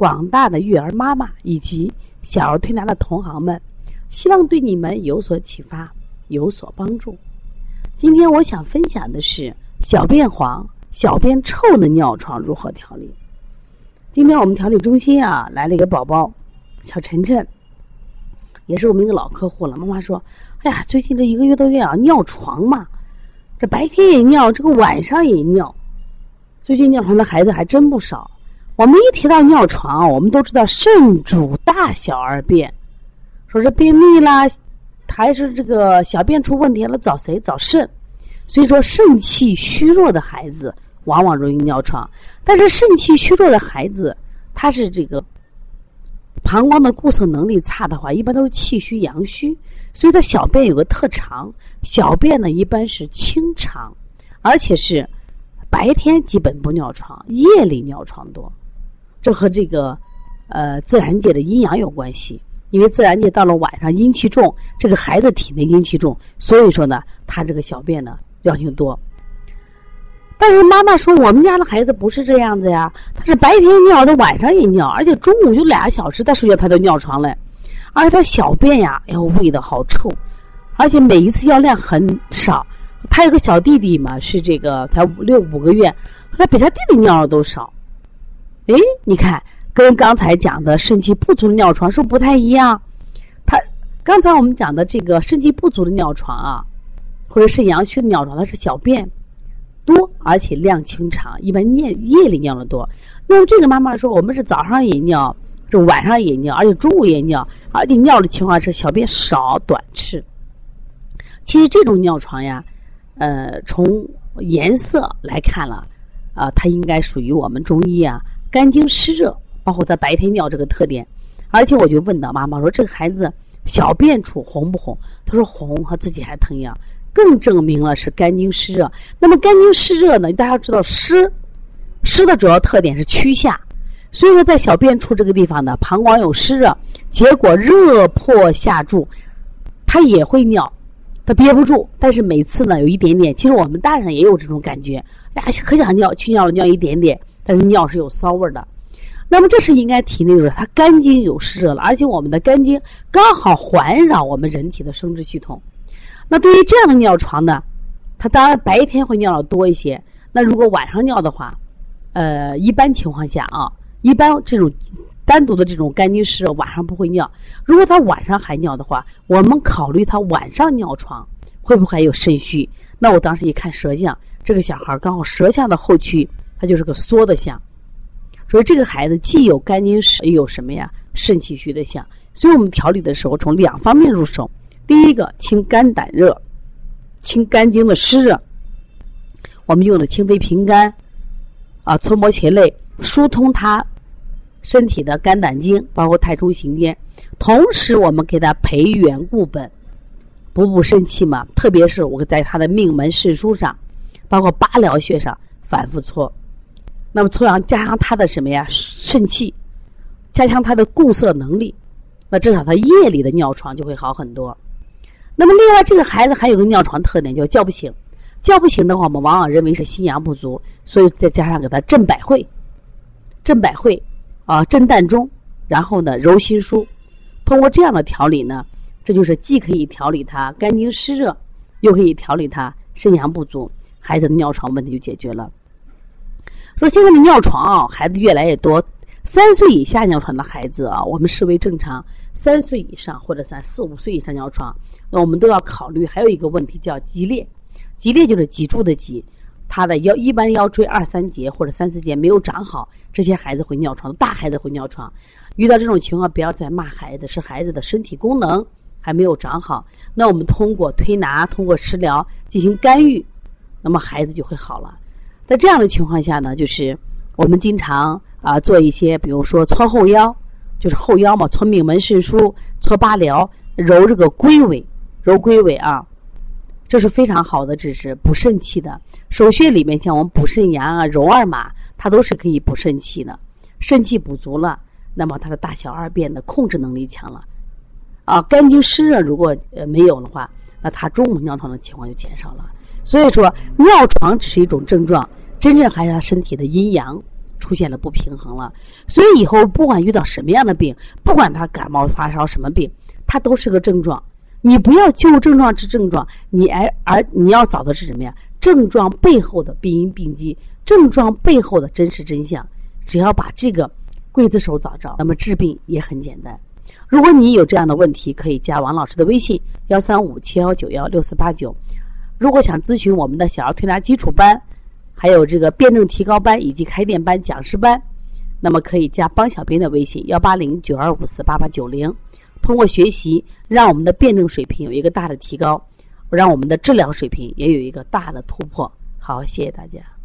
广大的育儿妈妈以及。小儿推拿的同行们，希望对你们有所启发，有所帮助。今天我想分享的是小便黄、小便臭的尿床如何调理。今天我们调理中心啊来了一个宝宝，小晨晨，也是我们一个老客户了。妈妈说：“哎呀，最近这一个月多月啊，尿床嘛，这白天也尿，这个晚上也尿。最近尿床的孩子还真不少。”我们一提到尿床，我们都知道肾主大小二便，说是便秘啦，还是这个小便出问题了，找谁？找肾。所以说，肾气虚弱的孩子往往容易尿床。但是，肾气虚弱的孩子，他是这个膀胱的固摄能力差的话，一般都是气虚阳虚，所以他小便有个特长，小便呢一般是清长，而且是白天基本不尿床，夜里尿床多。这和这个，呃，自然界的阴阳有关系。因为自然界到了晚上阴气重，这个孩子体内阴气重，所以说呢，他这个小便呢尿性多。但是妈妈说，我们家的孩子不是这样子呀，他是白天尿，他晚上也尿，而且中午就俩小时，他睡觉他都尿床了，而且他小便呀，哎呦，味道好臭，而且每一次尿量很少。他有个小弟弟嘛，是这个才五六五个月，他比他弟弟尿的都少。哎，你看，跟刚才讲的肾气不足的尿床是不是不太一样。他刚才我们讲的这个肾气不足的尿床啊，或者肾阳虚的尿床，它是小便多，而且量清长，一般夜夜里尿的多。那么这个妈妈说，我们是早上也尿，是晚上也尿，而且中午也尿，而且尿的情况是小便少短赤。其实这种尿床呀，呃，从颜色来看了，啊，它应该属于我们中医啊。肝经湿热，包括他白天尿这个特点，而且我就问到妈妈说：“这个孩子小便处红不红？”他说：“红，和自己还疼痒，更证明了是肝经湿热。那么肝经湿热呢？大家知道湿，湿的主要特点是趋下，所以说在小便处这个地方呢，膀胱有湿热，结果热迫下注，他也会尿，憋不住，但是每次呢有一点点。其实我们大人也有这种感觉，呀，可想尿，去尿了尿一点点。但是尿是有骚味的，那么这是应该体内的它肝经有湿热了，而且我们的肝经刚好环绕我们人体的生殖系统。那对于这样的尿床呢，它当然白天会尿的多一些。那如果晚上尿的话，呃，一般情况下啊，一般这种单独的这种肝经湿热晚上不会尿。如果他晚上还尿的话，我们考虑他晚上尿床会不会还有肾虚？那我当时一看舌象，这个小孩刚好舌象的后区。它就是个缩的象，所以这个孩子既有肝经湿，又有什么呀？肾气虚的象。所以我们调理的时候从两方面入手：第一个清肝胆热，清肝经的湿热。我们用的清肺平肝，啊，搓摩前肋，疏通它身体的肝胆经，包括太冲、行间。同时，我们给他培元固本，补补肾气嘛。特别是我在他的命门肾腧上，包括八髎穴上反复搓。那么，从而加强他的什么呀？肾气，加强他的固涩能力，那至少他夜里的尿床就会好很多。那么，另外这个孩子还有个尿床特点，叫叫不醒。叫不醒的话，我们往往认为是心阳不足，所以再加上给他镇百会，镇百会啊，镇膻中，然后呢揉心腧。通过这样的调理呢，这就是既可以调理他肝经湿热，又可以调理他肾阳不足，孩子的尿床问题就解决了。说现在的尿床啊，孩子越来越多。三岁以下尿床的孩子啊，我们视为正常；三岁以上或者三四五岁以上尿床，那我们都要考虑。还有一个问题叫脊裂，脊裂就是脊柱的脊，他的腰一般腰椎二三节或者三四节没有长好，这些孩子会尿床。大孩子会尿床，遇到这种情况不要再骂孩子，是孩子的身体功能还没有长好。那我们通过推拿，通过食疗进行干预，那么孩子就会好了。在这样的情况下呢，就是我们经常啊做一些，比如说搓后腰，就是后腰嘛，搓命门肾腧，搓搓八髎，揉这个龟尾，揉龟尾啊，这是非常好的，这是补肾气的。手穴里面像我们补肾阳啊、揉二马，它都是可以补肾气的。肾气补足了，那么它的大小二便的控制能力强了，啊，肝经湿热如果呃没有的话，那它中午尿床的情况就减少了。所以说，尿床只是一种症状，真正还是他身体的阴阳出现了不平衡了。所以以后不管遇到什么样的病，不管他感冒发烧什么病，它都是个症状。你不要就症状治症状，你而而你要找的是什么呀？症状背后的病因病机，症状背后的真实真相。只要把这个刽子手找着，那么治病也很简单。如果你有这样的问题，可以加王老师的微信：幺三五七幺九幺六四八九。如果想咨询我们的小儿推拿基础班，还有这个辩证提高班以及开店班讲师班，那么可以加帮小编的微信：幺八零九二五四八八九零。通过学习，让我们的辩证水平有一个大的提高，让我们的治疗水平也有一个大的突破。好，谢谢大家。